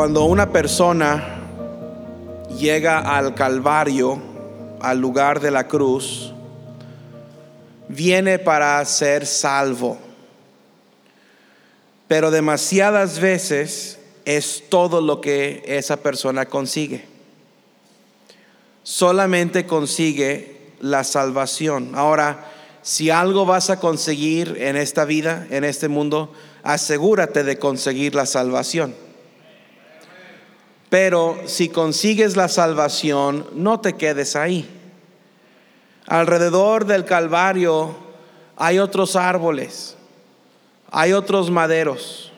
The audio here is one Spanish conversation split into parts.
Cuando una persona llega al Calvario, al lugar de la cruz, viene para ser salvo. Pero demasiadas veces es todo lo que esa persona consigue. Solamente consigue la salvación. Ahora, si algo vas a conseguir en esta vida, en este mundo, asegúrate de conseguir la salvación. Pero si consigues la salvación, no te quedes ahí. Alrededor del Calvario hay otros árboles, hay otros maderos,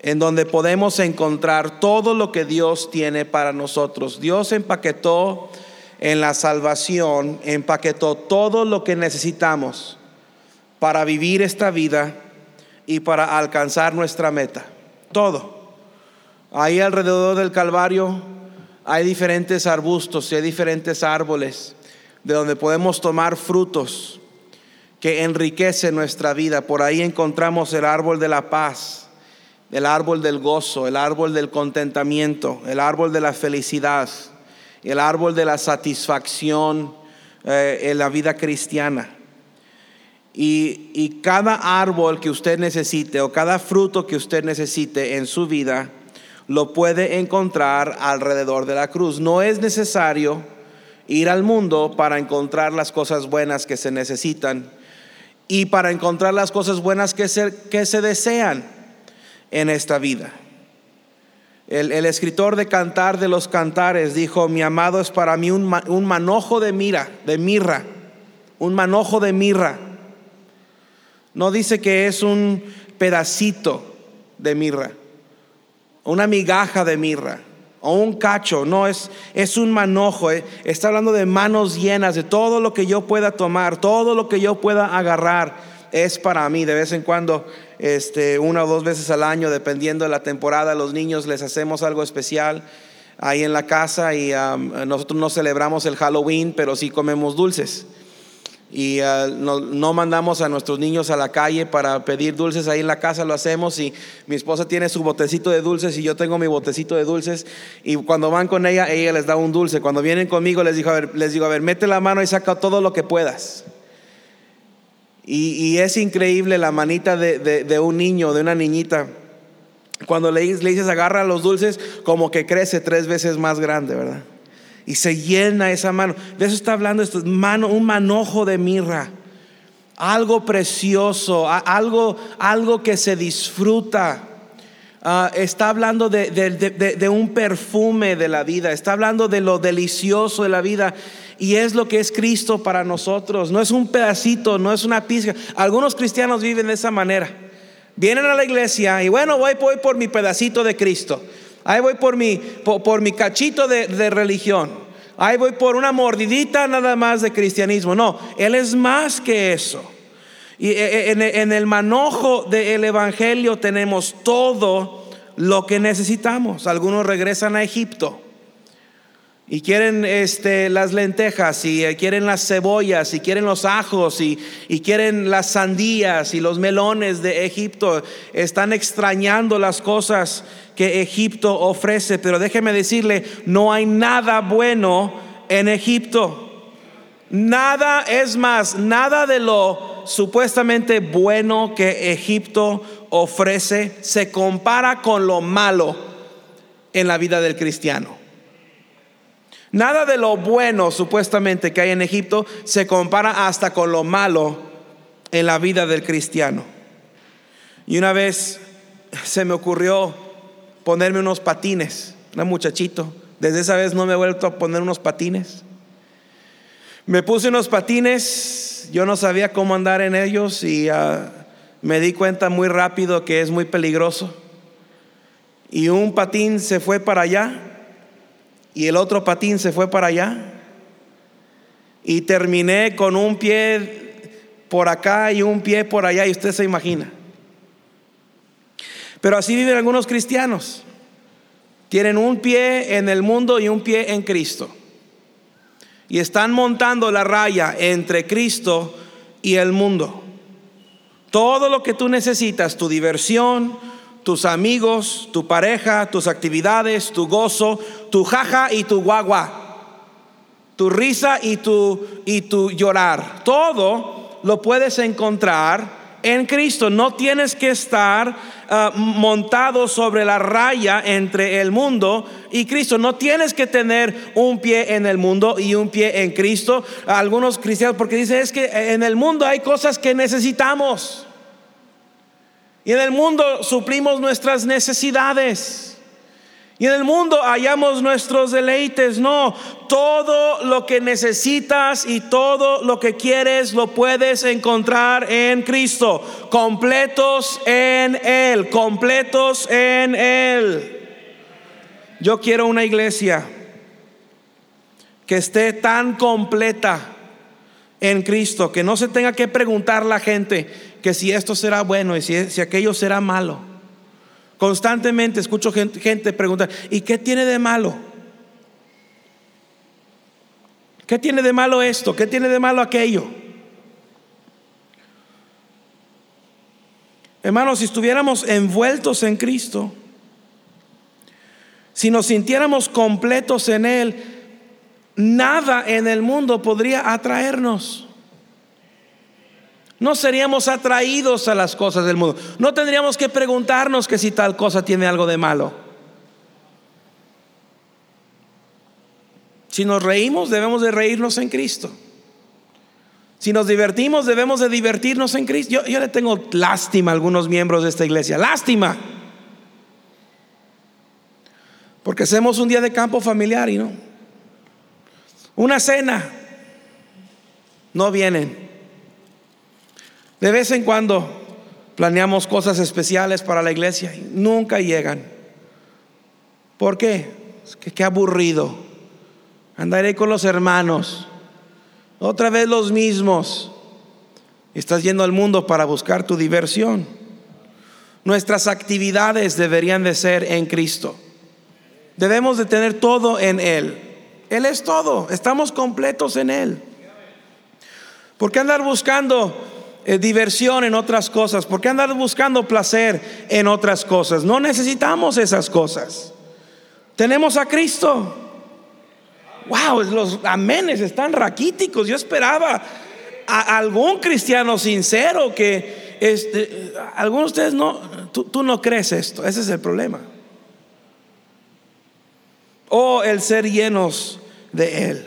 en donde podemos encontrar todo lo que Dios tiene para nosotros. Dios empaquetó en la salvación, empaquetó todo lo que necesitamos para vivir esta vida y para alcanzar nuestra meta. Todo. Ahí alrededor del Calvario hay diferentes arbustos y hay diferentes árboles de donde podemos tomar frutos que enriquecen nuestra vida. Por ahí encontramos el árbol de la paz, el árbol del gozo, el árbol del contentamiento, el árbol de la felicidad, el árbol de la satisfacción eh, en la vida cristiana. Y, y cada árbol que usted necesite o cada fruto que usted necesite en su vida, lo puede encontrar alrededor de la cruz. No es necesario ir al mundo para encontrar las cosas buenas que se necesitan y para encontrar las cosas buenas que se, que se desean en esta vida. El, escritor de Cantar de los Cantares dijo, mi amado es para mí un, un manojo de mira, de mirra, un manojo de mirra. No dice que es un pedacito de mirra una migaja de mirra o un cacho, no es, es un manojo, eh. está hablando de manos llenas, de todo lo que yo pueda tomar, todo lo que yo pueda agarrar es para mí. De vez en cuando, este, una o dos veces al año, dependiendo de la temporada, los niños les hacemos algo especial ahí en la casa y nosotros no celebramos el Halloween, pero sí comemos dulces y ah, no, mandamos a nuestros niños a la calle para pedir dulces, ahí en la casa lo hacemos y mi esposa tiene su botecito de dulces y yo tengo mi botecito de dulces y cuando van con ella, ella les da un dulce, cuando vienen conmigo les digo, a ver, les digo, a ver, mete la mano y saca todo lo que puedas. Y, es increíble la manita de, un niño, de una niñita. Cuando le, le dices agarra los dulces, como que crece tres veces más grande, ¿verdad? Y se llena esa mano. De eso está hablando esto, mano, un manojo de mirra. Algo precioso, algo, algo que se disfruta. Ah, está hablando de, de, un perfume de la vida, está hablando de lo delicioso de la vida y es lo que es Cristo para nosotros. No es un pedacito, no es una pizca. Algunos cristianos viven de esa manera. Vienen a la iglesia y bueno, voy por mi pedacito de Cristo. Ahí voy por mi, por, mi cachito de, religión. Ahí voy por una mordidita nada más de cristianismo. No, Él es más que eso. Y eh, eh, en, el manojo del Evangelio tenemos todo lo que necesitamos. Algunos regresan a Egipto y quieren este, las lentejas y eh, quieren las cebollas y quieren los ajos y, y, quieren las sandías y los melones de Egipto. Están extrañando las cosas que Egipto ofrece, pero déjeme decirle, no hay nada bueno en Egipto. Nada es más, nada de lo supuestamente bueno que Egipto ofrece se compara con lo malo en la vida del cristiano. Nada de lo bueno supuestamente que hay en Egipto se compara hasta con lo malo en la vida del cristiano. Y una vez se me ocurrió ponerme unos patines, un muchachito. Desde esa vez no me he vuelto a poner unos patines. Me puse unos patines, yo no sabía cómo andar en ellos y ah, me di cuenta muy rápido que es muy peligroso. Y un patín se fue para allá y el otro patín se fue para allá. Y terminé con un pie por acá y un pie por allá y usted se imagina. Pero así viven algunos cristianos. Tienen un pie en el mundo y un pie en Cristo. Y están montando la raya entre Cristo y el mundo. Todo lo que tú necesitas, tu diversión, tus amigos, tu pareja, tus actividades, tu gozo, tu jaja y tu guagua, tu risa y tu, y tu llorar. Todo lo puedes encontrar en Cristo. No tienes que estar ah, montado sobre la raya entre el mundo y Cristo. No tienes que tener un pie en el mundo y un pie en Cristo. Algunos cristianos, porque dicen es que en el mundo hay cosas que necesitamos. Y en el mundo suplimos nuestras necesidades. Y en el mundo hallamos nuestros deleites. No, todo lo que necesitas y todo lo que quieres lo puedes encontrar en Cristo. Completos en Él, completos en Él. Yo quiero una iglesia que esté tan completa en Cristo que no se tenga que preguntar la gente que si esto será bueno y si, si aquello será malo Constantemente escucho gente, preguntar, ¿y qué tiene de malo? ¿Qué tiene de malo esto? ¿Qué tiene de malo aquello? Hermanos, si estuviéramos envueltos en Cristo, si nos sintiéramos completos en Él, nada en el mundo podría atraernos no seríamos atraídos a las cosas del mundo. No tendríamos que preguntarnos que si tal cosa tiene algo de malo. Si nos reímos, debemos de reírnos en Cristo. Si nos divertimos, debemos de divertirnos en Cristo. Yo, le tengo lástima a algunos miembros de esta iglesia. Lástima. Porque hacemos un día de campo familiar y no. Una cena. No vienen. De vez en cuando planeamos cosas especiales para la iglesia y nunca llegan. ¿Por qué? Es que qué aburrido. Andaré con los hermanos. Otra vez los mismos. Estás yendo al mundo para buscar tu diversión. Nuestras actividades deberían de ser en Cristo. Debemos de tener todo en Él. Él es todo. Estamos completos en Él. ¿Por qué andar buscando eh, diversión en otras cosas? ¿Por qué andar buscando placer en otras cosas? No necesitamos esas cosas. Tenemos a Cristo. Wow, los amenes están raquíticos. Yo esperaba a algún cristiano sincero que este, algunos de ustedes no, tú, tú no crees esto. Ese es el problema. O el ser llenos de Él.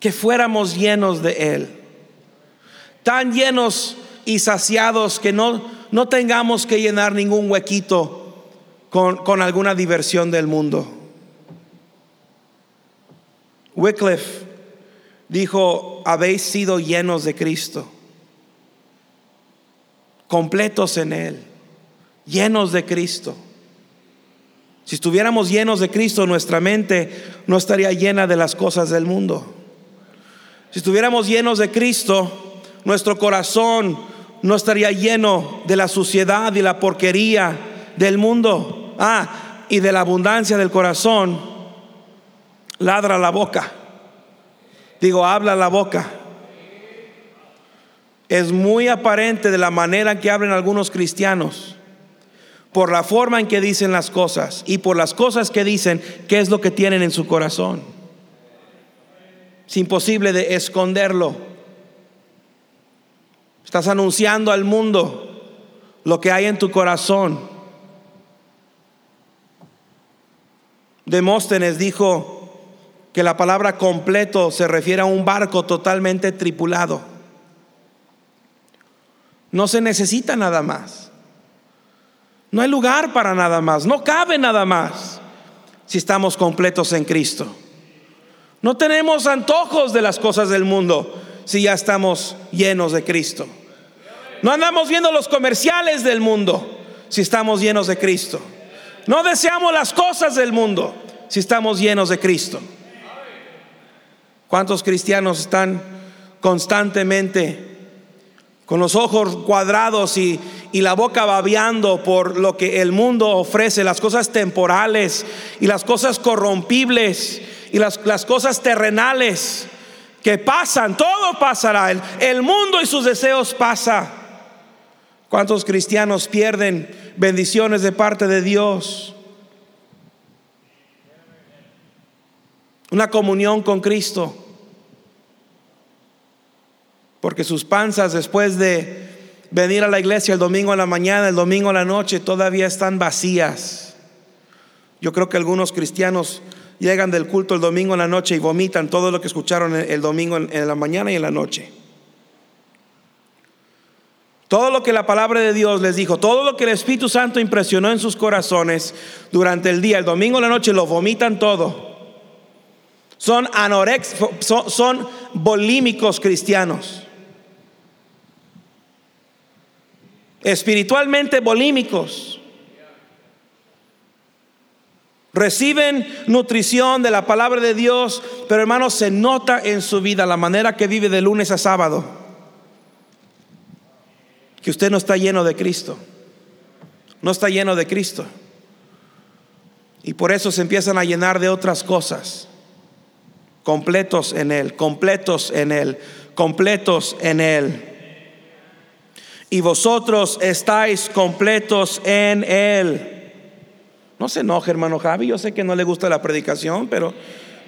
Que fuéramos llenos de Él tan llenos y saciados que no, no tengamos que llenar ningún huequito con, con alguna diversión del mundo. Wycliffe dijo, habéis sido llenos de Cristo, completos en Él, llenos de Cristo. Si estuviéramos llenos de Cristo, nuestra mente no estaría llena de las cosas del mundo. Si estuviéramos llenos de Cristo, nuestro corazón no estaría lleno de la suciedad y la porquería del mundo. Ah, y de la abundancia del corazón, ladra la boca. Digo, habla la boca. Es muy aparente de la manera que hablan algunos cristianos, por la forma en que dicen las cosas y por las cosas que dicen, qué es lo que tienen en su corazón. Es imposible de esconderlo. Estás anunciando al mundo lo que hay en tu corazón. Demóstenes dijo que la palabra completo se refiere a un barco totalmente tripulado. No se necesita nada más. No hay lugar para nada más. No cabe nada más si estamos completos en Cristo. No tenemos antojos de las cosas del mundo si ya estamos llenos de Cristo. No andamos viendo los comerciales del mundo si estamos llenos de Cristo. No deseamos las cosas del mundo si estamos llenos de Cristo. ¿Cuántos cristianos están constantemente con los ojos cuadrados y, la boca babeando por lo que el mundo ofrece, las cosas temporales y las cosas corrompibles y las, las cosas terrenales? que pasan, todo pasará. El, el mundo y sus deseos pasa. ¿Cuántos cristianos pierden bendiciones de parte de Dios? Una comunión con Cristo. Porque sus panzas después de venir a la iglesia el domingo a la mañana, el domingo a la noche, todavía están vacías. Yo creo que algunos cristianos llegan del culto el domingo en la noche y vomitan todo lo que escucharon el domingo en la mañana y en la noche. Todo lo que la palabra de Dios les dijo, todo lo que el Espíritu Santo impresionó en sus corazones durante el día, el domingo en la noche, lo vomitan todo. Son anorex, son, volímicos cristianos. Espiritualmente volímicos reciben nutrición de la palabra de Dios, pero hermanos, se nota en su vida la manera que vive de lunes a sábado, que usted no está lleno de Cristo, no está lleno de Cristo. Y por eso se empiezan a llenar de otras cosas, completos en Él, completos en Él, completos en Él. Y vosotros estáis completos en Él no se enoje, hermano Javi. Yo sé que no le gusta la predicación, pero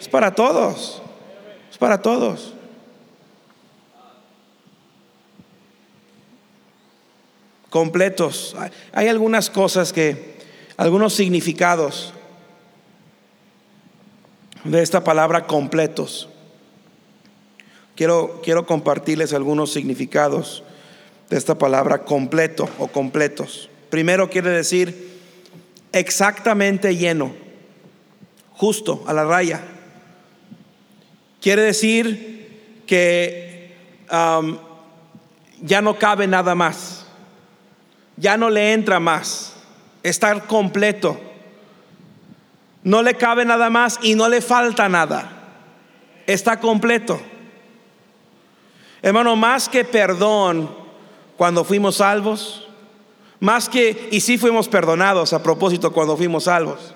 es para todos. Es para todos. Completos. Hay algunas cosas que, algunos significados de esta palabra completos. Quiero, quiero compartirles algunos significados de esta palabra completo o completos. Primero quiere decir exactamente lleno, justo a la raya. Quiere decir que ya no cabe nada más, ya no le entra más, estar completo. No le cabe nada más y no le falta nada. Está completo. Hermano, más que perdón cuando fuimos salvos, más que, y sí fuimos perdonados a propósito cuando fuimos salvos.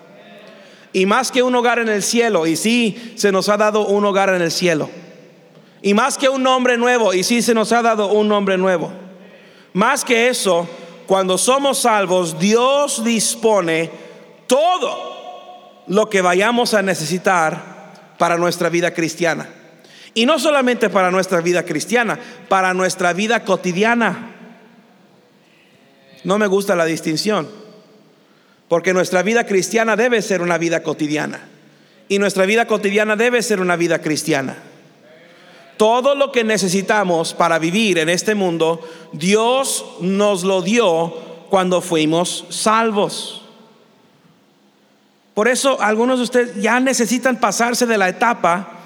Y más que un hogar en el cielo, y sí se nos ha dado un hogar en el cielo. Y más que un nombre nuevo, y sí se nos ha dado un nombre nuevo. Más que eso, cuando somos salvos, Dios dispone todo lo que vayamos a necesitar para nuestra vida cristiana. Y no solamente para nuestra vida cristiana, para nuestra vida cotidiana. No me gusta la distinción, porque nuestra vida cristiana debe ser una vida cotidiana. Y nuestra vida cotidiana debe ser una vida cristiana. Todo lo que necesitamos para vivir en este mundo, Dios nos lo dio cuando fuimos salvos. Por eso algunos de ustedes ya necesitan pasarse de la etapa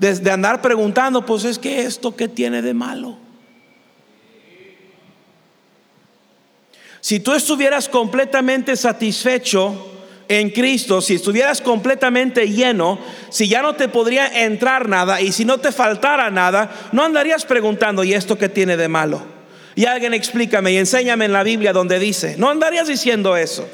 de, andar preguntando, pues es que esto, ¿qué tiene de malo? Si tú estuvieras completamente satisfecho en Cristo, si estuvieras completamente lleno, si ya no te podría entrar nada y si no te faltara nada, no andarías preguntando, ¿y esto qué tiene de malo? Y alguien explícame y enséñame en la Biblia donde dice, no andarías diciendo eso.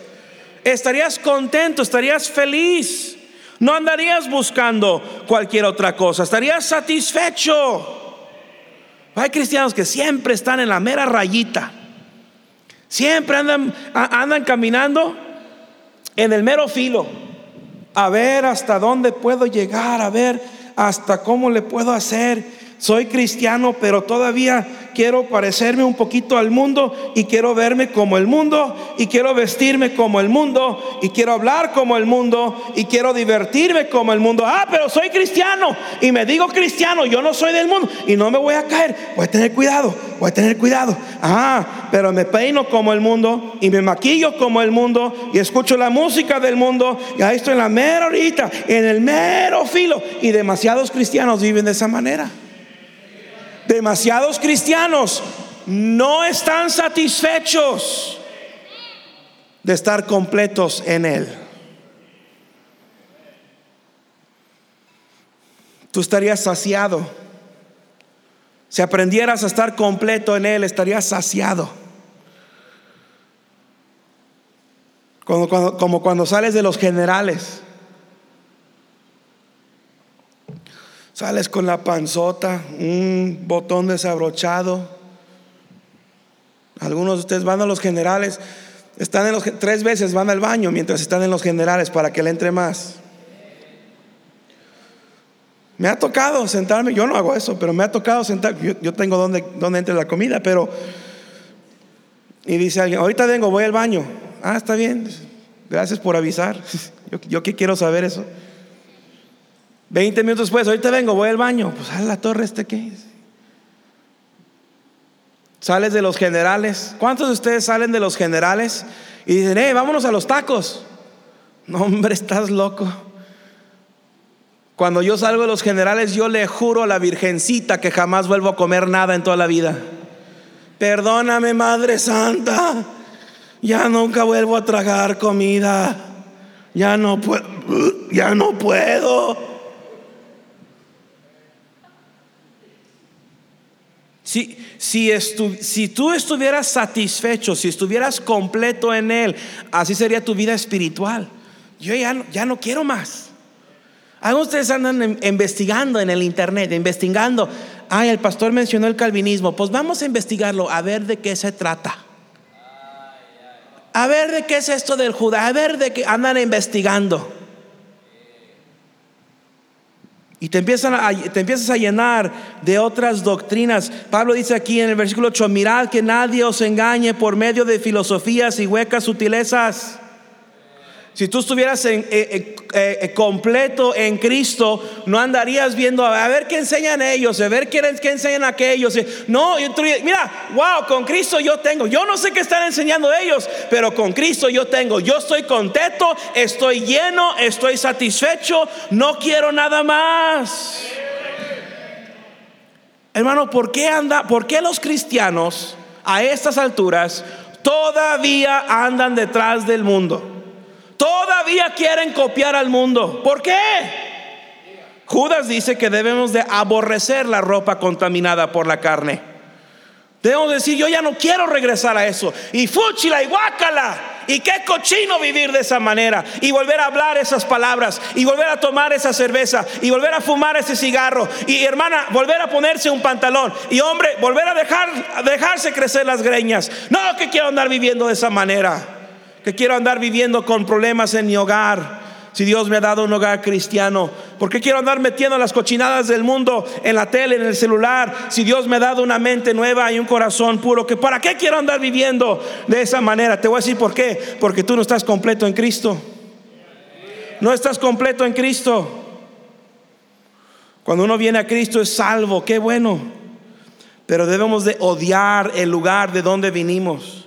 Estarías contento, estarías feliz. No andarías buscando cualquier otra cosa, estarías satisfecho. Hay cristianos que siempre están en la mera rayita. Siempre andan, andan caminando en el mero filo. A ver hasta dónde puedo llegar, a ver hasta cómo le puedo hacer. Soy cristiano, pero todavía quiero parecerme un poquito al mundo y quiero verme como el mundo y quiero vestirme como el mundo y quiero hablar como el mundo y quiero divertirme como el mundo. Ah, pero soy cristiano y me digo cristiano, yo no soy del mundo y no me voy a caer. Voy a tener cuidado, voy a tener cuidado. Ah, pero me peino como el mundo y me maquillo como el mundo y escucho la música del mundo y ahí estoy en la mera ahorita, en el mero filo y demasiados cristianos viven de esa manera demasiados cristianos no están satisfechos de estar completos en Él. Tú estarías saciado. Si aprendieras a estar completo en Él, estarías saciado. como cuando sales de los generales. Sales con la panzota, un botón desabrochado. Algunos de ustedes van a los generales, están en los tres veces van al baño mientras están en los generales para que le entre más. Me ha tocado sentarme, yo no hago eso, pero me ha tocado sentar, yo, tengo donde, donde entre la comida, pero... Y dice alguien, ahorita vengo, voy al baño. Ah, está bien, gracias por avisar. Yo, yo que quiero saber eso. Veinte minutos después, ahorita vengo, voy al baño. Pues a la torre este qué es. Sales de los generales. ¿Cuántos de ustedes salen de los generales y dicen, hey, vámonos a los tacos? No, hombre, estás loco. Cuando yo salgo de los generales, yo le juro a la Virgencita que jamás vuelvo a comer nada en toda la vida. Perdóname, Madre Santa. Ya nunca vuelvo a tragar comida. Ya no puedo. Ya no puedo. Si, si, tú estuvieras satisfecho, si estuvieras completo en Él, así sería tu vida espiritual. Yo ya, ya no quiero más. Algunos ustedes andan investigando en el internet, investigando. Ay, el pastor mencionó el calvinismo. Pues vamos a investigarlo, a ver de qué se trata. A ver de qué es esto del Judá, a ver de qué andan investigando. Y te, empiezan a, te empiezas a llenar de otras doctrinas. Pablo dice aquí en el versículo 8, mirad que nadie os engañe por medio de filosofías y huecas sutilezas si tú estuvieras en, eh, eh, eh, completo en Cristo, no andarías viendo a ver qué enseñan ellos, a ver qué, qué enseñan aquellos. No, mira, wow, con Cristo yo tengo. Yo no sé qué están enseñando ellos, pero con Cristo yo tengo. Yo estoy contento, estoy lleno, estoy satisfecho, no quiero nada más. Hermano, ¿por qué anda, por qué los cristianos a estas alturas todavía andan detrás del mundo? Todavía quieren copiar al mundo. ¿Por qué? Judas dice que debemos de aborrecer la ropa contaminada por la carne. Debemos decir, yo ya no quiero regresar a eso. Y fúchila y guácala. Y qué cochino vivir de esa manera. Y volver a hablar esas palabras. Y volver a tomar esa cerveza. Y volver a fumar ese cigarro. Y hermana, volver a ponerse un pantalón. Y hombre, volver a, dejar, a dejarse crecer las greñas. No, que quiero andar viviendo de esa manera que quiero andar viviendo con problemas en mi hogar. Si Dios me ha dado un hogar cristiano, ¿por qué quiero andar metiendo las cochinadas del mundo en la tele, en el celular? Si Dios me ha dado una mente nueva y un corazón puro, ¿que ¿para qué quiero andar viviendo de esa manera? Te voy a decir por qué. Porque tú no estás completo en Cristo. No estás completo en Cristo. Cuando uno viene a Cristo es salvo, qué bueno. Pero debemos de odiar el lugar de donde vinimos.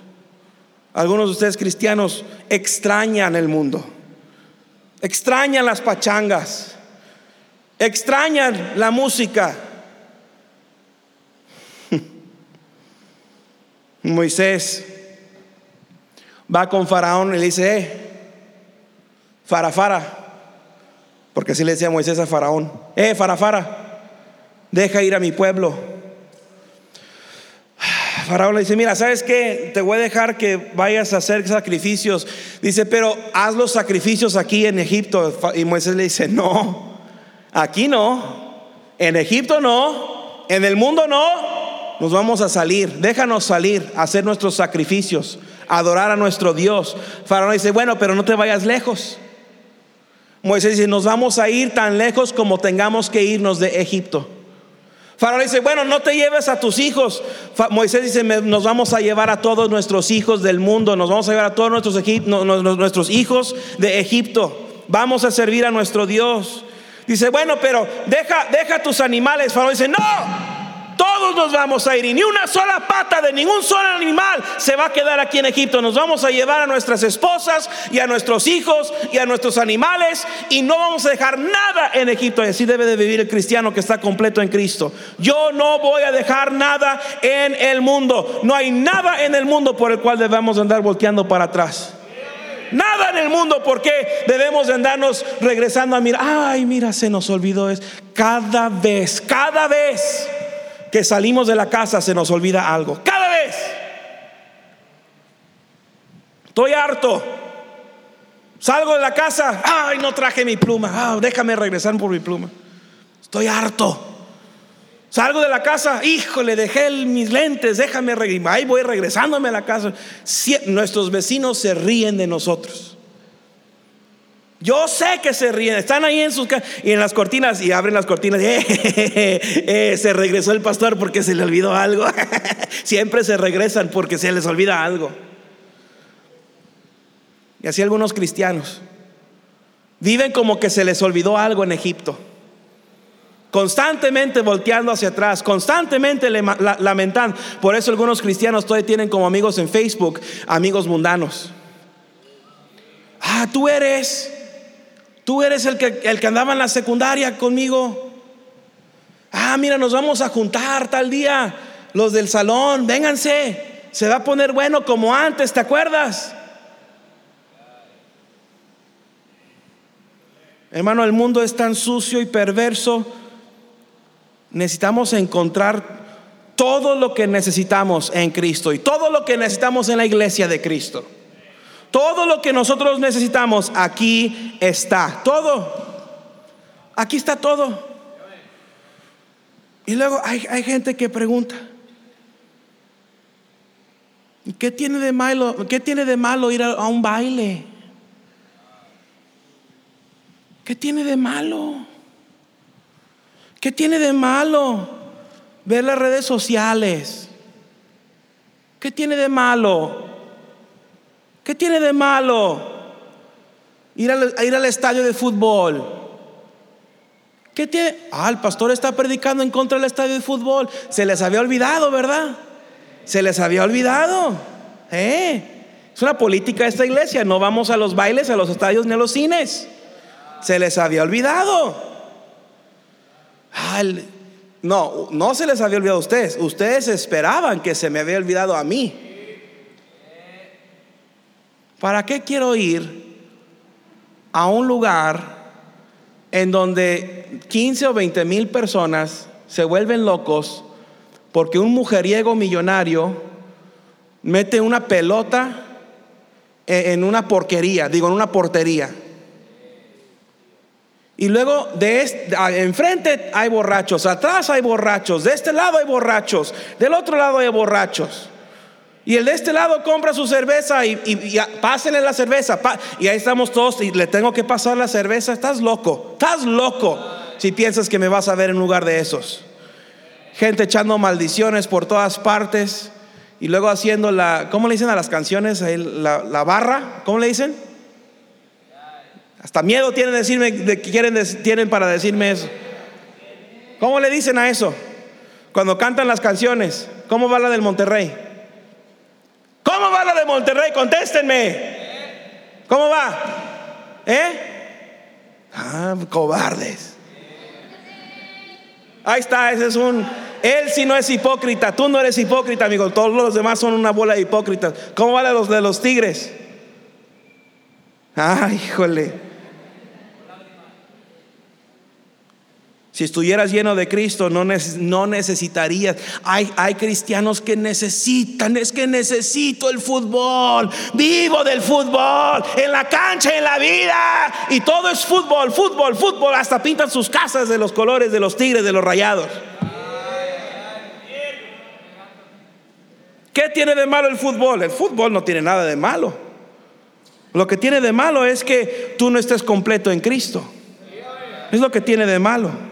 Algunos de ustedes cristianos extrañan el mundo, extrañan las pachangas, extrañan la música. Moisés va con Faraón y le dice, eh, Farafara, porque así le decía Moisés a Faraón, eh, Farafara, deja ir a mi pueblo Faraón le dice, mira, ¿sabes qué? Te voy a dejar que vayas a hacer sacrificios. Dice, pero haz los sacrificios aquí en Egipto. Y Moisés le dice, no, aquí no, en Egipto no, en el mundo no. Nos vamos a salir, déjanos salir hacer nuestros sacrificios, adorar a nuestro Dios. Faraón dice, bueno, pero no te vayas lejos. Moisés dice, nos vamos a ir tan lejos como tengamos que irnos de Egipto. Faraón dice, bueno, no te lleves a tus hijos. Moisés dice, nos vamos a llevar a todos nuestros hijos del mundo, nos vamos a llevar a todos nuestros, hijos de Egipto. Vamos a servir a nuestro Dios. Dice, bueno, pero deja, deja tus animales. Faraón dice, no, todos nos vamos a ir y ni una sola pata de ningún solo animal se va a quedar aquí en Egipto. Nos vamos a llevar a nuestras esposas y a nuestros hijos y a nuestros animales y no vamos a dejar nada en Egipto. Y así debe de vivir el cristiano que está completo en Cristo. Yo no voy a dejar nada en el mundo. No hay nada en el mundo por el cual debemos andar volteando para atrás. Nada en el mundo porque debemos de andarnos regresando a mirar. Ay, mira, se nos olvidó es cada vez, cada vez que salimos de la casa se nos olvida algo. Cada vez. Estoy harto. Salgo de la casa. Ay, no traje mi pluma. Ah, déjame regresar por mi pluma. Estoy harto. Salgo de la casa, híjole, dejé mis lentes, déjame regresar. Ahí voy regresándome a la casa. nuestros vecinos se ríen de nosotros. Yo sé que se ríen, están ahí en sus y en las cortinas y abren las cortinas. Eh, se regresó el pastor porque se le olvidó algo. Siempre se regresan porque se les olvida algo. Y así algunos cristianos viven como que se les olvidó algo en Egipto constantemente volteando hacia atrás, constantemente lamentando. Por eso algunos cristianos todavía tienen como amigos en Facebook amigos mundanos. Ah, tú eres, tú eres el que, el que andaba en la secundaria conmigo. Ah, mira, nos vamos a juntar tal día, los del salón, vénganse, se va a poner bueno como antes, ¿te acuerdas? Hermano, el mundo es tan sucio y perverso necesitamos encontrar todo lo que necesitamos en Cristo y todo lo que necesitamos en la iglesia de Cristo. Todo lo que nosotros necesitamos aquí está. Todo. Aquí está todo. Y luego hay, gente que pregunta, ¿qué tiene de malo, qué tiene de malo ir a un baile? ¿Qué tiene de malo? ¿Qué tiene de malo ver las redes sociales? ¿Qué tiene de malo? ¿Qué tiene de malo ir al, ir al estadio de fútbol? ¿Qué tiene? Ah, el pastor está predicando en contra del estadio de fútbol. Se les había olvidado, ¿verdad? Se les había olvidado. ¿Eh? Es una política de esta iglesia. No vamos a los bailes, a los estadios ni a los cines. Se les había olvidado no, no se les había olvidado a ustedes. Ustedes esperaban que se me había olvidado a mí. ¿Para qué quiero ir a un lugar en donde 15 o 20 mil personas se vuelven locos porque un mujeriego millonario mete una pelota en una porquería, digo, en una portería? Y luego de este, enfrente hay borrachos, atrás hay borrachos, de este lado hay borrachos, del otro lado hay borrachos. Y el de este lado compra su cerveza y, pásenle la cerveza. y ahí estamos todos y le tengo que pasar la cerveza. Estás loco, estás loco si piensas que me vas a ver en lugar de esos. Gente echando maldiciones por todas partes y luego haciendo la, ¿cómo le dicen a las canciones? La, la barra, ¿cómo le dicen? Hasta miedo tienen, decirme, de, quieren, tienen para decirme eso. ¿Cómo le dicen a eso? Cuando cantan las canciones, ¿cómo va la del Monterrey? ¿Cómo va la de Monterrey? Contéstenme. ¿Cómo va? ¿Eh? Ah, cobardes. Ahí está, ese es un... Él sí no es hipócrita, tú no eres hipócrita, amigo. Todos los demás son una bola de hipócritas. ¿Cómo va la de los, de los tigres? Ay, híjole. Si estuvieras lleno de Cristo, no, necesitarías. Hay, hay, cristianos que necesitan, es que necesito el fútbol, vivo del fútbol, en la cancha, en la vida. Y todo es fútbol, fútbol, fútbol. Hasta pintan sus casas de los colores de los tigres, de los rayados. ¿Qué tiene de malo el fútbol? El fútbol no tiene nada de malo. Lo que tiene de malo es que tú no estés completo en Cristo. Es lo que tiene de malo.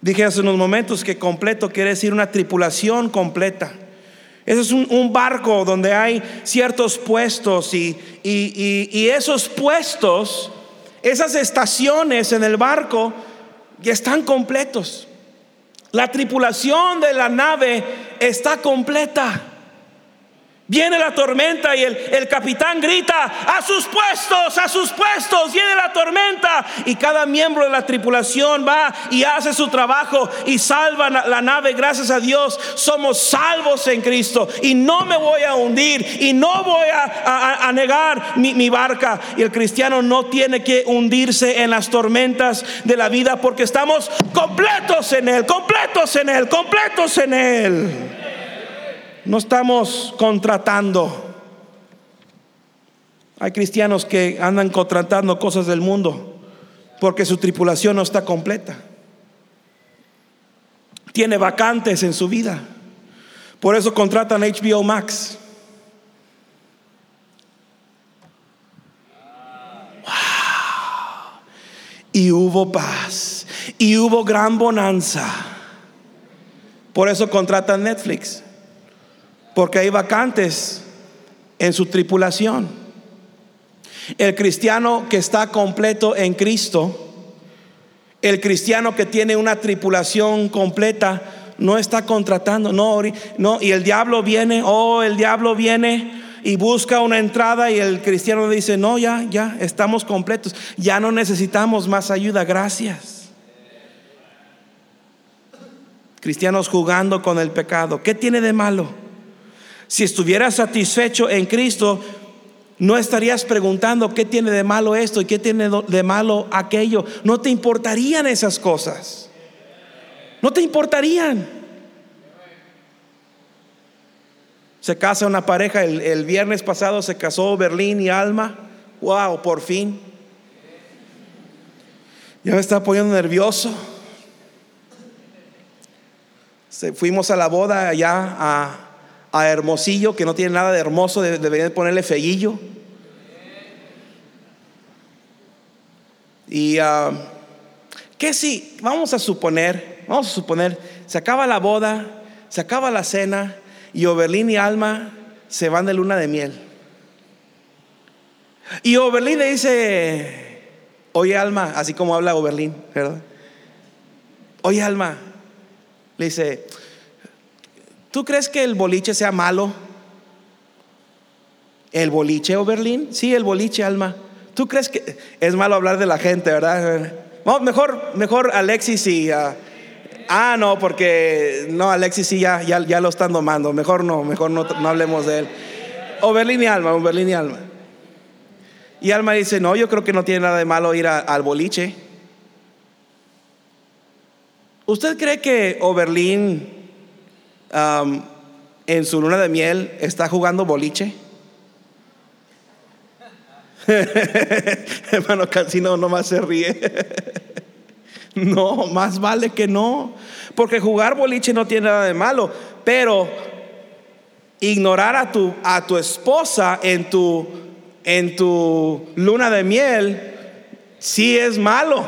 Dije hace unos momentos que completo quiere decir una tripulación completa. Ese es un, barco donde hay ciertos puestos y, y, esos puestos, esas estaciones en el barco, ya están completos. La tripulación de la nave está completa. Viene la tormenta y el, capitán grita, a sus puestos, a sus puestos, viene la tormenta. Y cada miembro de la tripulación va y hace su trabajo y salva la, nave, gracias a Dios. Somos salvos en Cristo y no me voy a hundir y no voy a, negar mi, mi barca. Y el cristiano no tiene que hundirse en las tormentas de la vida porque estamos completos en Él, completos en Él, completos en Él. No estamos contratando. Hay cristianos que andan contratando cosas del mundo porque su tripulación no está completa. tiene vacantes en su vida. Por eso contratan HBO Max. Y hubo paz. Y hubo gran bonanza. Por eso contratan Netflix. Porque hay vacantes en su tripulación. El cristiano que está completo en Cristo, el cristiano que tiene una tripulación completa, no está contratando, no, no, y el diablo viene, oh, el diablo viene y busca una entrada y el cristiano dice, no, ya, ya, estamos completos, ya no necesitamos más ayuda, gracias. Cristianos jugando con el pecado, ¿qué tiene de malo? Si estuvieras satisfecho en Cristo, no estarías preguntando qué tiene de malo esto y qué tiene de malo aquello. No te importarían esas cosas. No te importarían. Se casa una pareja, el, viernes pasado se casó Berlín y Alma. Wow, por fin. Ya me está poniendo nervioso. fuimos a la boda allá a, Hermosillo, que no tiene nada de hermoso, deberían ponerle feguillo. Y uh, que si, vamos a suponer, vamos a suponer, se acaba la boda, se acaba la cena y Oberlín y Alma se van de luna de miel. Y Oberlín le dice, oye Alma, así como habla Oberlín, ¿verdad? Oye Alma, le dice, ¿Tú crees que el boliche sea malo? ¿El boliche o Berlín? Sí, el boliche, Alma. ¿Tú crees que es malo hablar de la gente, verdad? mejor, mejor Alexis y... ah, ah no, porque no, Alexis sí ya, ya, lo están domando. Mejor no, mejor no, no hablemos de él. O Berlín y Alma, o Berlín y Alma. Y Alma dice, no, yo creo que no tiene nada de malo ir al boliche. ¿Usted cree que Oberlin en su luna de miel está jugando boliche. Hermano Cancino nomás se ríe. no, más vale que no. Porque jugar boliche no tiene nada de malo. Pero ignorar a tu, a tu esposa en tu, en tu luna de miel, sí es malo.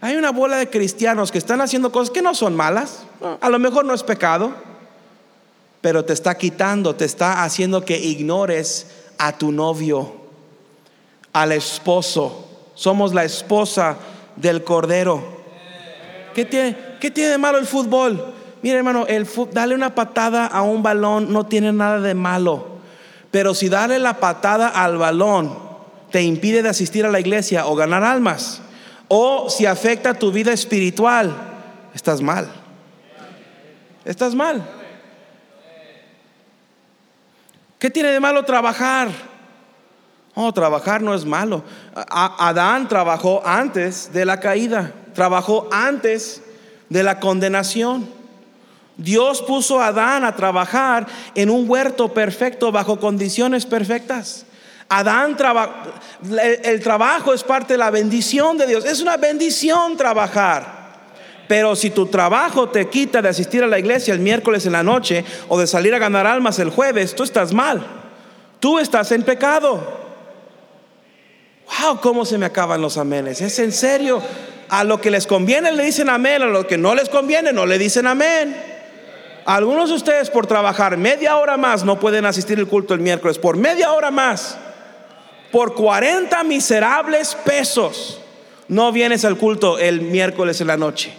Hay una bola de cristianos que están haciendo cosas que no son malas. A lo mejor no es pecado, pero te está quitando, te está haciendo que ignores a tu novio, al esposo. Somos la esposa del Cordero. ¿Qué tiene, de malo el fútbol? Mire hermano, el darle una patada a un balón no tiene nada de malo. Pero si darle la patada al balón te impide de asistir a la iglesia o ganar almas, o si afecta tu vida espiritual, estás mal. Estás mal. ¿Qué tiene de malo trabajar? Oh, trabajar no es malo. Adán trabajó antes de la caída, trabajó antes de la condenación. Dios puso a Adán a trabajar en un huerto perfecto bajo condiciones perfectas. Adán el, trabajo es parte de la bendición de Dios. Es una bendición trabajar. Pero si tu trabajo te quita de asistir a la iglesia el miércoles en la noche o de salir a ganar almas el jueves, tú estás mal. Tú estás en pecado. Wow, cómo se me acaban los amenes. Es en serio. A lo que les conviene le dicen amén, a lo que no les conviene no le dicen amén. Algunos de ustedes por trabajar media hora más no pueden asistir el culto el miércoles, por media hora más por 40 miserables pesos no vienes al culto el miércoles en la noche.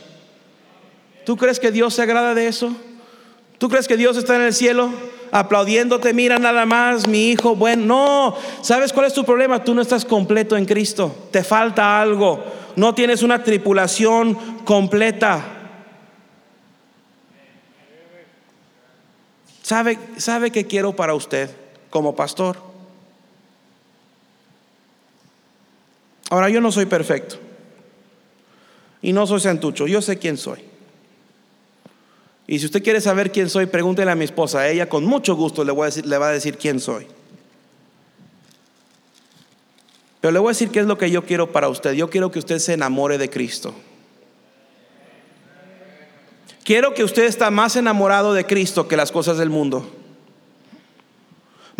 ¿Tú crees que Dios se agrada de eso? ¿Tú crees que Dios está en el cielo aplaudiéndote? Mira nada más, mi hijo, bueno, no. ¿Sabes cuál es tu problema? Tú no estás completo en Cristo. Te falta algo. No tienes una tripulación completa. ¿Sabe, sabe qué quiero para usted como pastor? Ahora yo no soy perfecto. Y no soy santucho. Yo sé quién soy. Y si usted quiere saber quién soy, pregúntele a mi esposa. ella con mucho gusto le, voy a decir, le va a decir quién soy. Pero le voy a decir qué es lo que yo quiero para usted. Yo quiero que usted se enamore de Cristo. Quiero que usted esté más enamorado de Cristo que las cosas del mundo.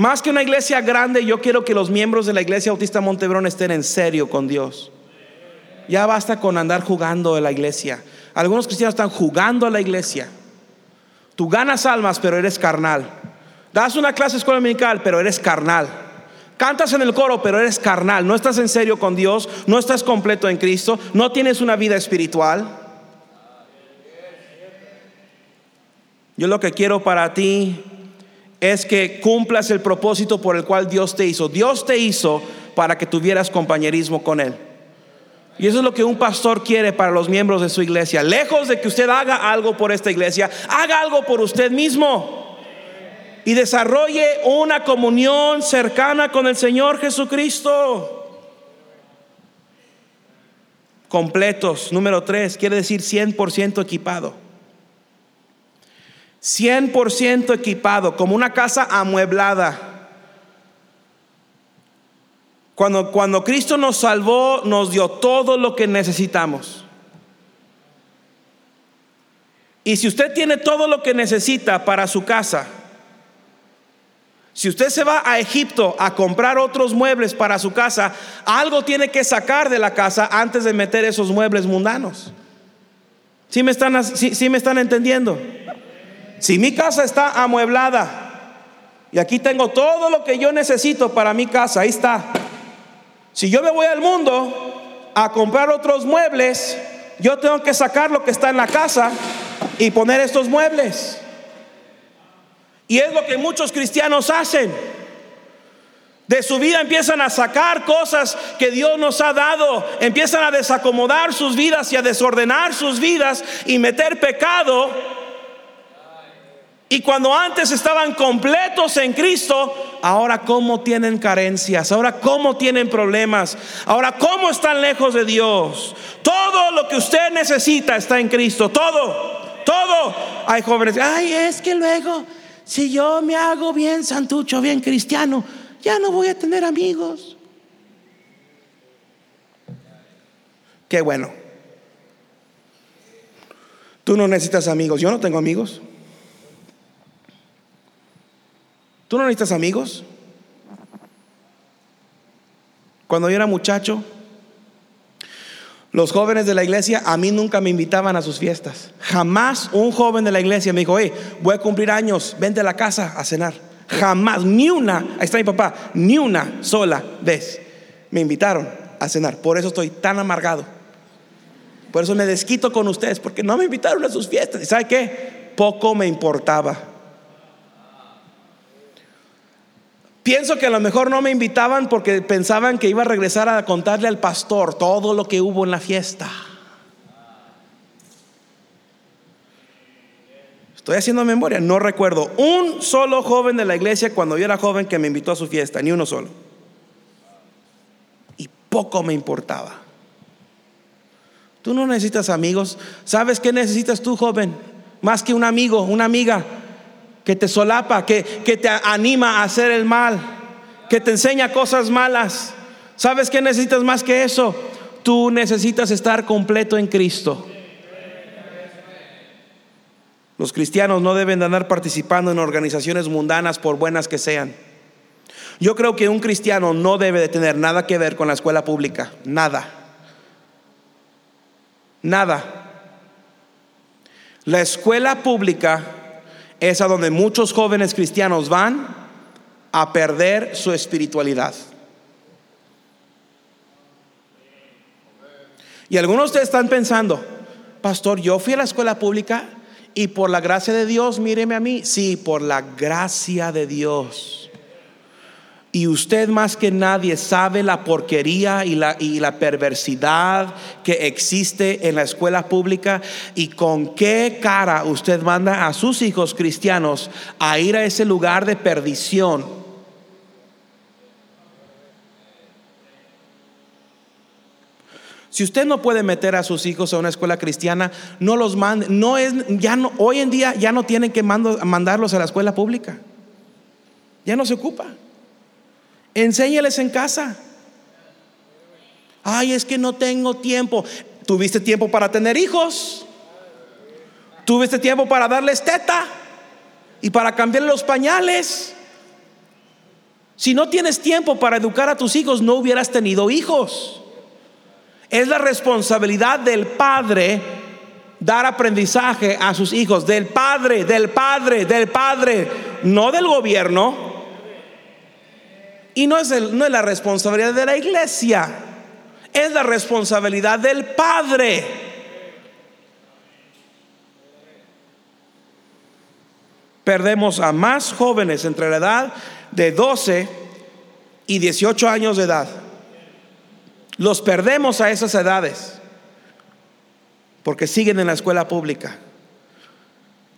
Más que una iglesia grande, yo quiero que los miembros de la iglesia Autista Montebrón estén en serio con Dios. Ya basta con andar jugando en la iglesia. Algunos cristianos están jugando a la iglesia. Tú ganas almas, pero eres carnal. Das una clase escuela dominical, pero eres carnal. Cantas en el coro, pero eres carnal. No estás en serio con Dios, no estás completo en Cristo, no tienes una vida espiritual. Yo lo que quiero para ti es que cumplas el propósito por el cual Dios te hizo. Dios te hizo para que tuvieras compañerismo con Él. Y eso es lo que un pastor quiere para los miembros de su iglesia. Lejos de que usted haga algo por esta iglesia, haga algo por usted mismo. Y desarrolle una comunión cercana con el Señor Jesucristo. Completos. Número tres, quiere decir 100% equipado. 100% equipado, como una casa amueblada. Cuando, cuando Cristo nos salvó, nos dio todo lo que necesitamos. Y si usted tiene todo lo que necesita para su casa, si usted se va a Egipto a comprar otros muebles para su casa, algo tiene que sacar de la casa antes de meter esos muebles mundanos. ¿Sí me están, sí me están entendiendo? Si mi casa está amueblada y aquí tengo todo lo que yo necesito para mi casa, ahí está. Si yo me voy al mundo a comprar otros muebles, yo tengo que sacar lo que está en la casa y poner estos muebles. Y es lo que muchos cristianos hacen. De su vida empiezan a sacar cosas que Dios nos ha dado, empiezan a desacomodar sus vidas y a desordenar sus vidas y meter pecado y cuando antes estaban completos en Cristo, ahora cómo tienen carencias, ahora cómo tienen problemas, ahora cómo están lejos de Dios. Todo lo que usted necesita está en Cristo, todo, todo. Hay jóvenes, ay, es que luego, si yo me hago bien santucho, bien cristiano, ya no voy a tener amigos. Qué bueno. Tú no necesitas amigos, yo no tengo amigos. ¿Tú no necesitas amigos? Cuando yo era muchacho, los jóvenes de la iglesia a mí nunca me invitaban a sus fiestas. Jamás un joven de la iglesia me dijo, hey, voy a cumplir años, vente a la casa a cenar. Jamás, ni una, ahí está mi papá, ni una sola vez me invitaron a cenar. Por eso estoy tan amargado. Por eso me desquito con ustedes, porque no me invitaron a sus fiestas. ¿Y sabe qué? Poco me importaba. Pienso que a lo mejor no me invitaban porque pensaban que iba a regresar a contarle al pastor todo lo que hubo en la fiesta. Estoy haciendo memoria, no recuerdo un solo joven de la iglesia cuando yo era joven que me invitó a su fiesta, ni uno solo. Y poco me importaba. Tú no necesitas amigos. ¿Sabes qué necesitas tú, joven? Más que un amigo, una amiga que te solapa, que, que te anima a hacer el mal, que te enseña cosas malas. ¿Sabes qué necesitas más que eso? Tú necesitas estar completo en Cristo. Los cristianos no deben de andar participando en organizaciones mundanas por buenas que sean. Yo creo que un cristiano no debe de tener nada que ver con la escuela pública, nada. Nada. La escuela pública es a donde muchos jóvenes cristianos van a perder su espiritualidad. Y algunos de ustedes están pensando, pastor, yo fui a la escuela pública y por la gracia de Dios, míreme a mí. Sí, por la gracia de Dios. Y usted más que nadie sabe la porquería y la, y la, perversidad que existe en la escuela pública y con qué cara usted manda a sus hijos cristianos a ir a ese lugar de perdición. Si usted no puede meter a sus hijos a una escuela cristiana, no los mande. No es, ya no, hoy en día ya no tienen que mandarlos a la escuela pública. Ya no se ocupa. Enséñales en casa. Ay, es que no tengo tiempo. ¿Tuviste tiempo para tener hijos? Tuviste tiempo para darles teta y para cambiarle los pañales. Si no tienes tiempo para educar a tus hijos, no hubieras tenido hijos. Es la responsabilidad del padre dar aprendizaje a sus hijos, del padre, del padre, del padre, no del gobierno. Y no es, no es la responsabilidad de la iglesia, es la responsabilidad del padre. Perdemos a más jóvenes entre la edad de 12 y 18 años de edad. Los perdemos a esas edades porque siguen en la escuela pública.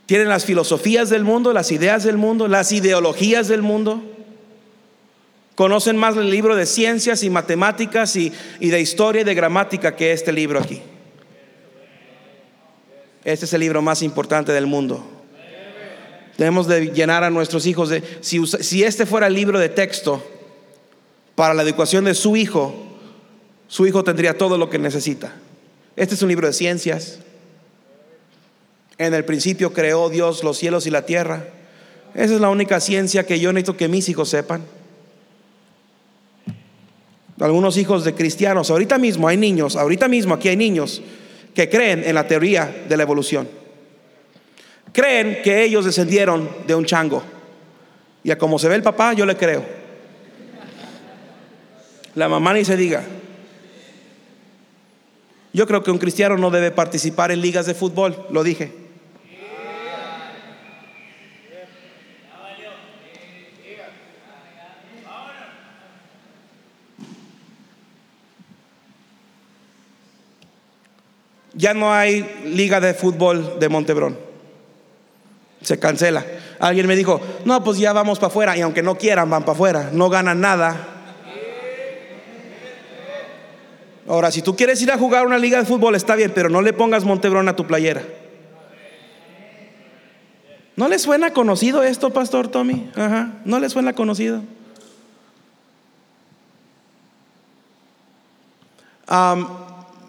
Tienen las filosofías del mundo, las ideas del mundo, las ideologías del mundo. Conocen más el libro de ciencias y matemáticas y, de historia y de gramática que este libro aquí. Este es el libro más importante del mundo. Debemos de llenar a nuestros hijos de... Si, si este fuera el libro de texto para la educación de su hijo, su hijo tendría todo lo que necesita. Este es un libro de ciencias. En el principio creó Dios los cielos y la tierra. Esa es la única ciencia que yo necesito que mis hijos sepan. Algunos hijos de cristianos, ahorita mismo hay niños, ahorita mismo aquí hay niños que creen en la teoría de la evolución. Creen que ellos descendieron de un chango. Y a como se ve el papá, yo le creo. La mamá ni se diga. Yo creo que un cristiano no debe participar en ligas de fútbol, lo dije. Ya no hay liga de fútbol de Montebrón. Se cancela. Alguien me dijo, no, pues ya vamos para afuera. Y aunque no quieran, van para afuera. No ganan nada Ahora, si tú quieres ir a jugar una liga de fútbol, está bien, pero no le pongas Montebrón a tu playera. ¿No le suena conocido esto, Pastor Tommy? Ajá, ¿no le suena conocido?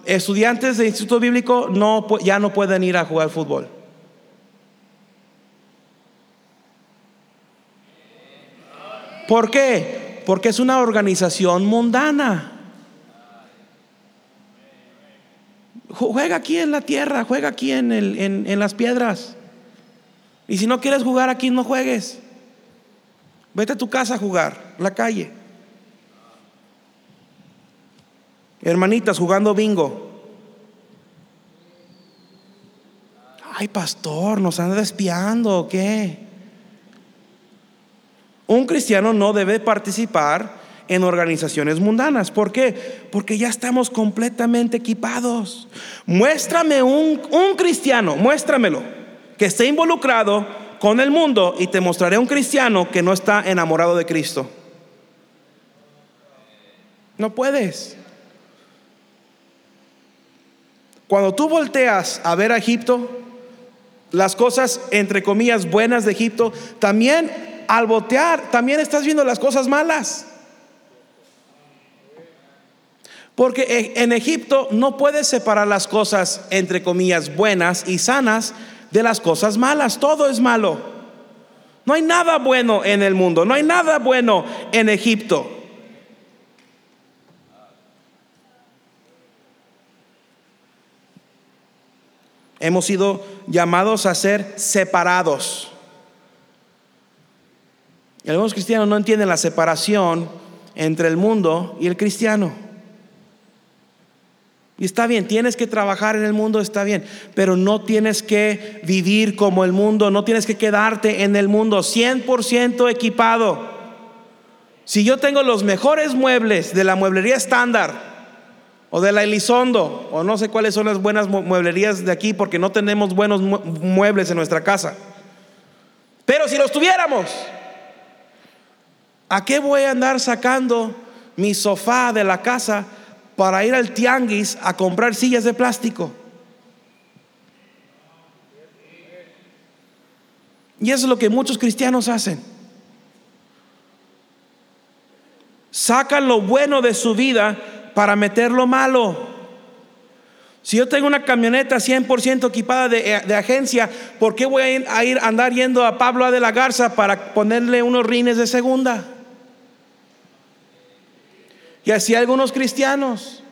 Estudiantes de instituto bíblico no, ya no pueden ir a jugar fútbol. ¿Por qué? Porque es una organización mundana. Juega aquí en la tierra, juega aquí en, el, en, las piedras. Y si no quieres jugar aquí, no juegues. Vete a tu casa a jugar, la calle. Hermanitas jugando bingo. Ay, pastor, nos anda espiando qué. Un cristiano no debe participar en organizaciones mundanas. ¿Por qué? Porque ya estamos completamente equipados. Muéstrame un, un cristiano, muéstramelo, que esté involucrado con el mundo y te mostraré un cristiano que no está enamorado de Cristo. No puedes. Cuando tú volteas a ver a Egipto, las cosas entre comillas buenas de Egipto, también al voltear, también estás viendo las cosas malas. Porque e, en Egipto no puedes separar las cosas, entre comillas, buenas y sanas de las cosas malas. Todo es malo. No hay nada bueno en el mundo. No hay nada bueno en Egipto. Hemos sido llamados a ser separados. Algunos cristianos no entienden la separación entre el mundo y el cristiano. Y está bien, tienes que trabajar en el mundo, está bien, pero no tienes que vivir como el mundo, no tienes que quedarte en el mundo 100% equipado. Si yo tengo los mejores muebles de la mueblería estándar o de la Elizondo, o no sé cuáles son las buenas mueblerías de aquí porque no tenemos buenos muebles en nuestra casa, pero si los tuviéramos, ¿a qué voy a andar sacando mi sofá de la casa? para ir al tianguis a comprar sillas de plástico. Y eso es lo que muchos cristianos hacen. Sacan lo bueno de su vida para meter lo malo. Si yo tengo una camioneta 100% equipada de, de, agencia, ¿por qué voy a ir, a ir, andar yendo a Pablo A de la Garza para ponerle unos rines de segunda? Y así algunos cristianos.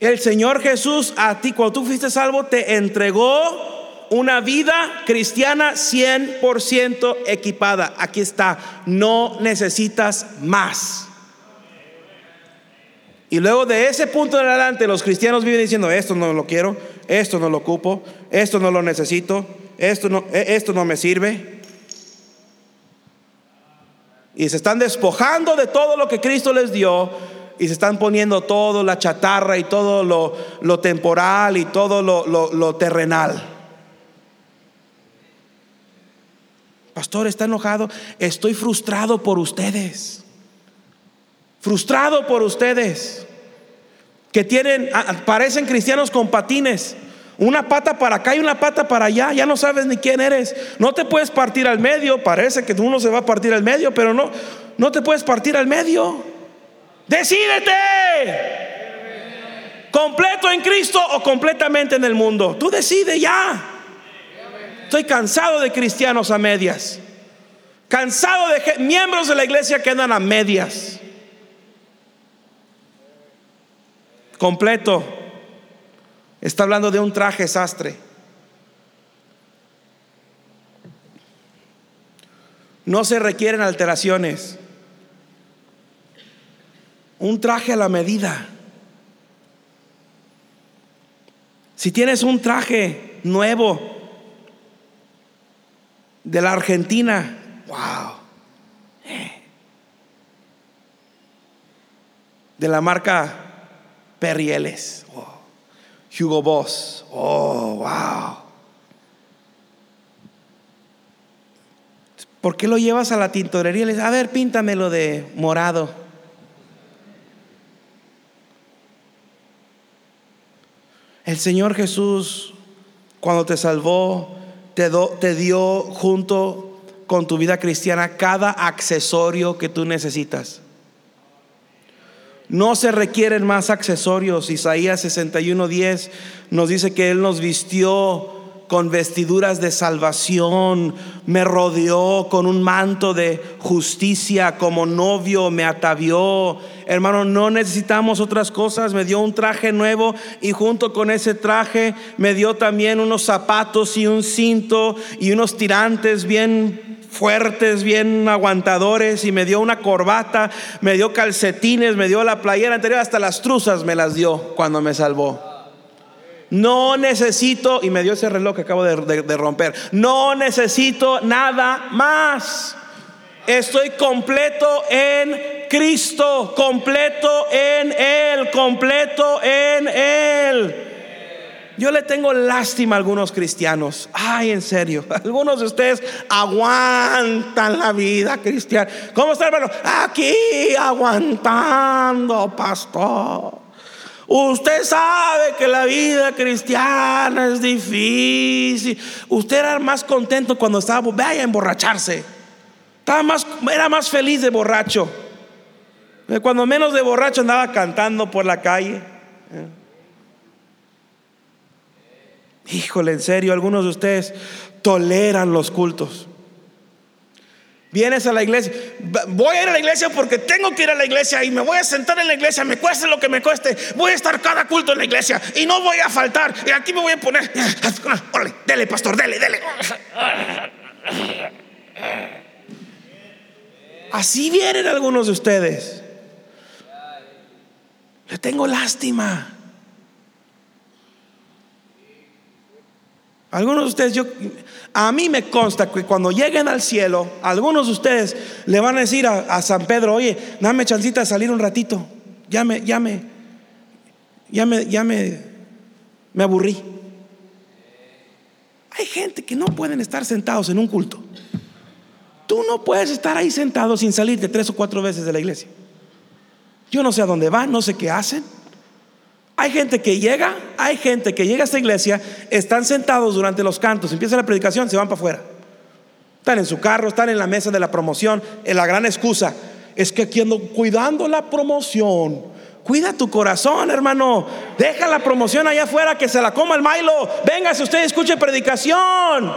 El Señor Jesús a ti, cuando tú fuiste salvo, te entregó una vida cristiana 100% equipada. Aquí está, no necesitas más. Y luego de ese punto en adelante los cristianos viven diciendo, esto no lo quiero, esto no lo ocupo, esto no lo necesito, esto no, e, esto no me sirve. Y se están despojando de todo lo que Cristo les dio y se están poniendo todo la chatarra y todo lo, temporal y todo lo, lo terrenal. Pastor, está enojado. Estoy frustrado por ustedes. Frustrado por ustedes. Que tienen, parecen cristianos con patines. Una pata para acá y una pata para allá. Ya no sabes ni quién eres. No te puedes partir al medio. Parece que uno se va a partir al medio, pero no, no te puedes partir al medio. Decídete. Completo en Cristo o completamente en el mundo. Tú decide ya. Estoy cansado de cristianos a medias. Cansado de miembros de la iglesia que andan a medias. Completo Está hablando de un traje sastre. No se requieren alteraciones. Un traje a la medida. Si tienes un traje nuevo de la Argentina, wow. De la marca Perrieles. Hugo Boss. Oh, wow. ¿Por qué lo llevas a la tintorería le dices, a ver, píntamelo de morado? El Señor Jesús, cuando te salvó, te dio junto con tu vida cristiana cada accesorio que tú necesitas. No se requieren más accesorios. Isaías 61:10 nos dice que Él nos vistió con vestiduras de salvación, me rodeó con un manto de justicia, como novio me atavió. Hermano, no necesitamos otras cosas, me dio un traje nuevo y junto con ese traje me dio también unos zapatos y un cinto y unos tirantes bien fuertes, bien aguantadores, y me dio una corbata, me dio calcetines, me dio la playera anterior, hasta las truzas me las dio cuando me salvó. No necesito, y me dio ese reloj que acabo de, romper, no necesito nada más. Estoy completo en Cristo, completo en Él, completo en Él. Yo le tengo lástima a algunos cristianos. Ay, en serio. Algunos de ustedes aguantan la vida cristiana. ¿Cómo está, hermano? Aquí aguantando, pastor. Usted sabe que la vida cristiana es difícil. Usted era más contento cuando estaba, vaya a emborracharse. Estaba más, era más feliz de borracho. Cuando menos de borracho andaba cantando por la calle. Híjole, en serio, algunos de ustedes toleran los cultos. Vienes a la iglesia, voy a ir a la iglesia porque tengo que ir a la iglesia y me voy a sentar en la iglesia, me cueste lo que me cueste, voy a estar cada culto en la iglesia y no voy a faltar. Y aquí me voy a poner, órale, dele, pastor, dele, dele. Así vienen algunos de ustedes. Le tengo lástima. Algunos de ustedes, yo, a mí me consta que cuando lleguen al cielo, algunos de ustedes le van a decir a, San Pedro, oye, dame chancita de salir un ratito. Ya me, ya me, ya me, ya me, aburrí. Hay gente que no pueden estar sentados en un culto. Tú no puedes estar ahí sentado sin salir de tres o cuatro veces de la iglesia. Yo no sé a dónde van, no sé qué hacen. Hay gente que llega, hay gente que llega a esta iglesia, están sentados durante los cantos, empieza la predicación, se van para afuera. Están en su carro, están en la mesa de la promoción. La gran excusa es que aquí ando cuidando la promoción, Cuida tu corazón, hermano. Deja la promoción allá afuera que se la coma el Milo. Venga, si usted escuche predicación.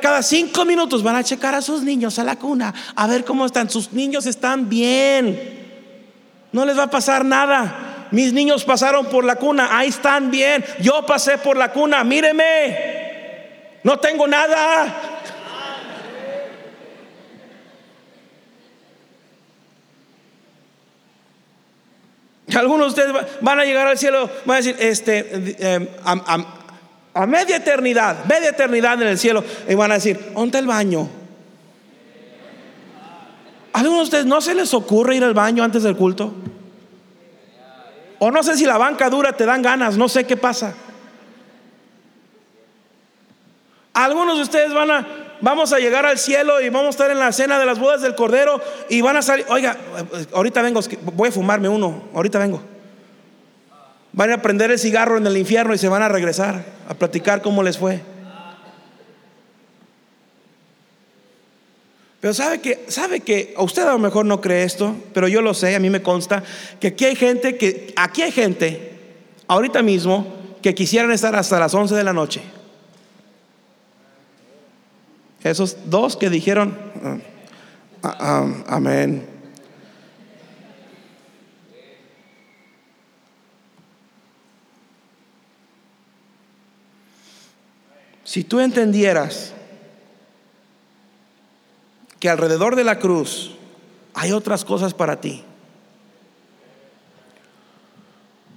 cada cinco minutos van a checar a sus niños a la cuna, a ver cómo están. Sus niños están bien. No les va a pasar nada. Mis niños pasaron por la cuna, ahí están bien. Yo pasé por la cuna, míreme. No tengo nada. Algunos de ustedes van a llegar al cielo, van a decir, este, em, a, media eternidad, media eternidad en el cielo, y van a decir, ¿dónde el baño? algunos de ustedes no se les ocurre ir al baño antes del culto? O no sé si la banca dura te dan ganas, no sé qué pasa. Algunos de ustedes van a, vamos a llegar al cielo y vamos a estar en la cena de las bodas del Cordero y van a salir, oiga, ahorita vengo, voy a fumarme uno, ahorita vengo. Van a prender el cigarro en el infierno y se van a regresar a platicar cómo les fue. Pero sabe que, sabe que usted a lo mejor no cree esto, pero yo lo sé, a mí me consta que aquí hay gente que, aquí hay gente, ahorita mismo, que quisieran estar hasta las 11 de la noche. Esos dos que dijeron, ah, amén. Si tú entendieras que alrededor de la cruz hay otras cosas para ti,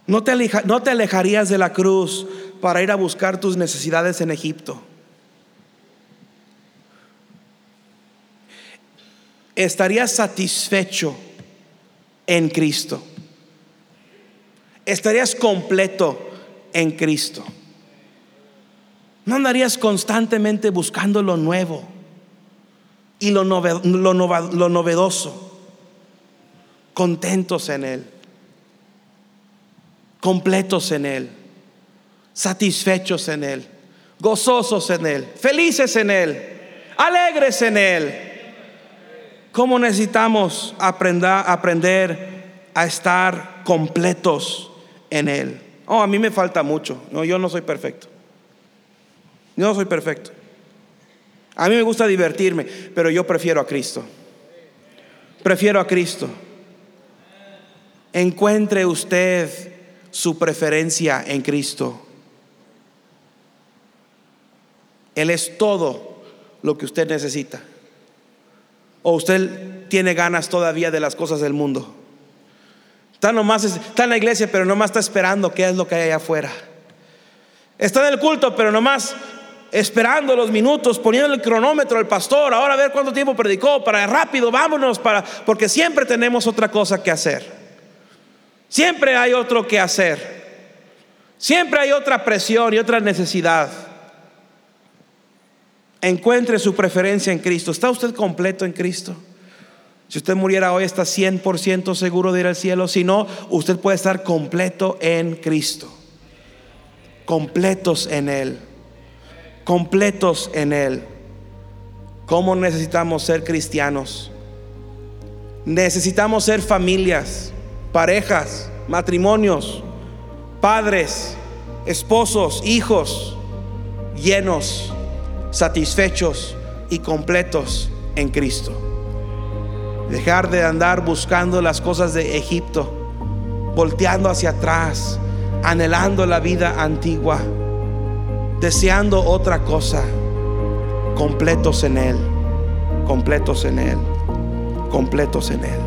no te, alejarías de la cruz para ir a buscar tus necesidades en Egipto. estarías satisfecho en Cristo. Estarías completo en Cristo. No andarías constantemente buscando lo nuevo y lo, lo novedoso. Contentos en Él. Completos en Él. Satisfechos en Él. Gozosos en Él. Felices en Él. Alegres en Él ¿Cómo necesitamos aprender, aprender a estar completos en Él? Oh, a mí me falta mucho. No, yo no soy perfecto. Yo no soy perfecto. A mí me gusta divertirme, pero yo prefiero a Cristo. Prefiero a Cristo. Encuentre usted su preferencia en Cristo. Él es todo lo que usted necesita. ¿O usted tiene ganas todavía de las cosas del mundo? Está, nomás, está en la iglesia, pero nomás está esperando qué es lo que hay allá afuera. Está en el culto, pero nomás esperando los minutos, poniendo el cronómetro al pastor, ahora a ver cuánto tiempo predicó, para rápido, vámonos, para, porque siempre tenemos otra cosa que hacer. Siempre hay otro que hacer. Siempre hay otra presión y otra necesidad encuentre su preferencia en Cristo. ¿Está usted completo en Cristo? Si usted muriera hoy, está 100% seguro de ir al cielo. Si no, usted puede estar completo en Cristo. Completos en Él. Completos en Él. ¿Cómo necesitamos ser cristianos? Necesitamos ser familias, parejas, matrimonios, padres, esposos, hijos, llenos satisfechos y completos en Cristo. Dejar de andar buscando las cosas de Egipto, volteando hacia atrás, anhelando la vida antigua, deseando otra cosa, completos en Él, completos en Él, completos en Él.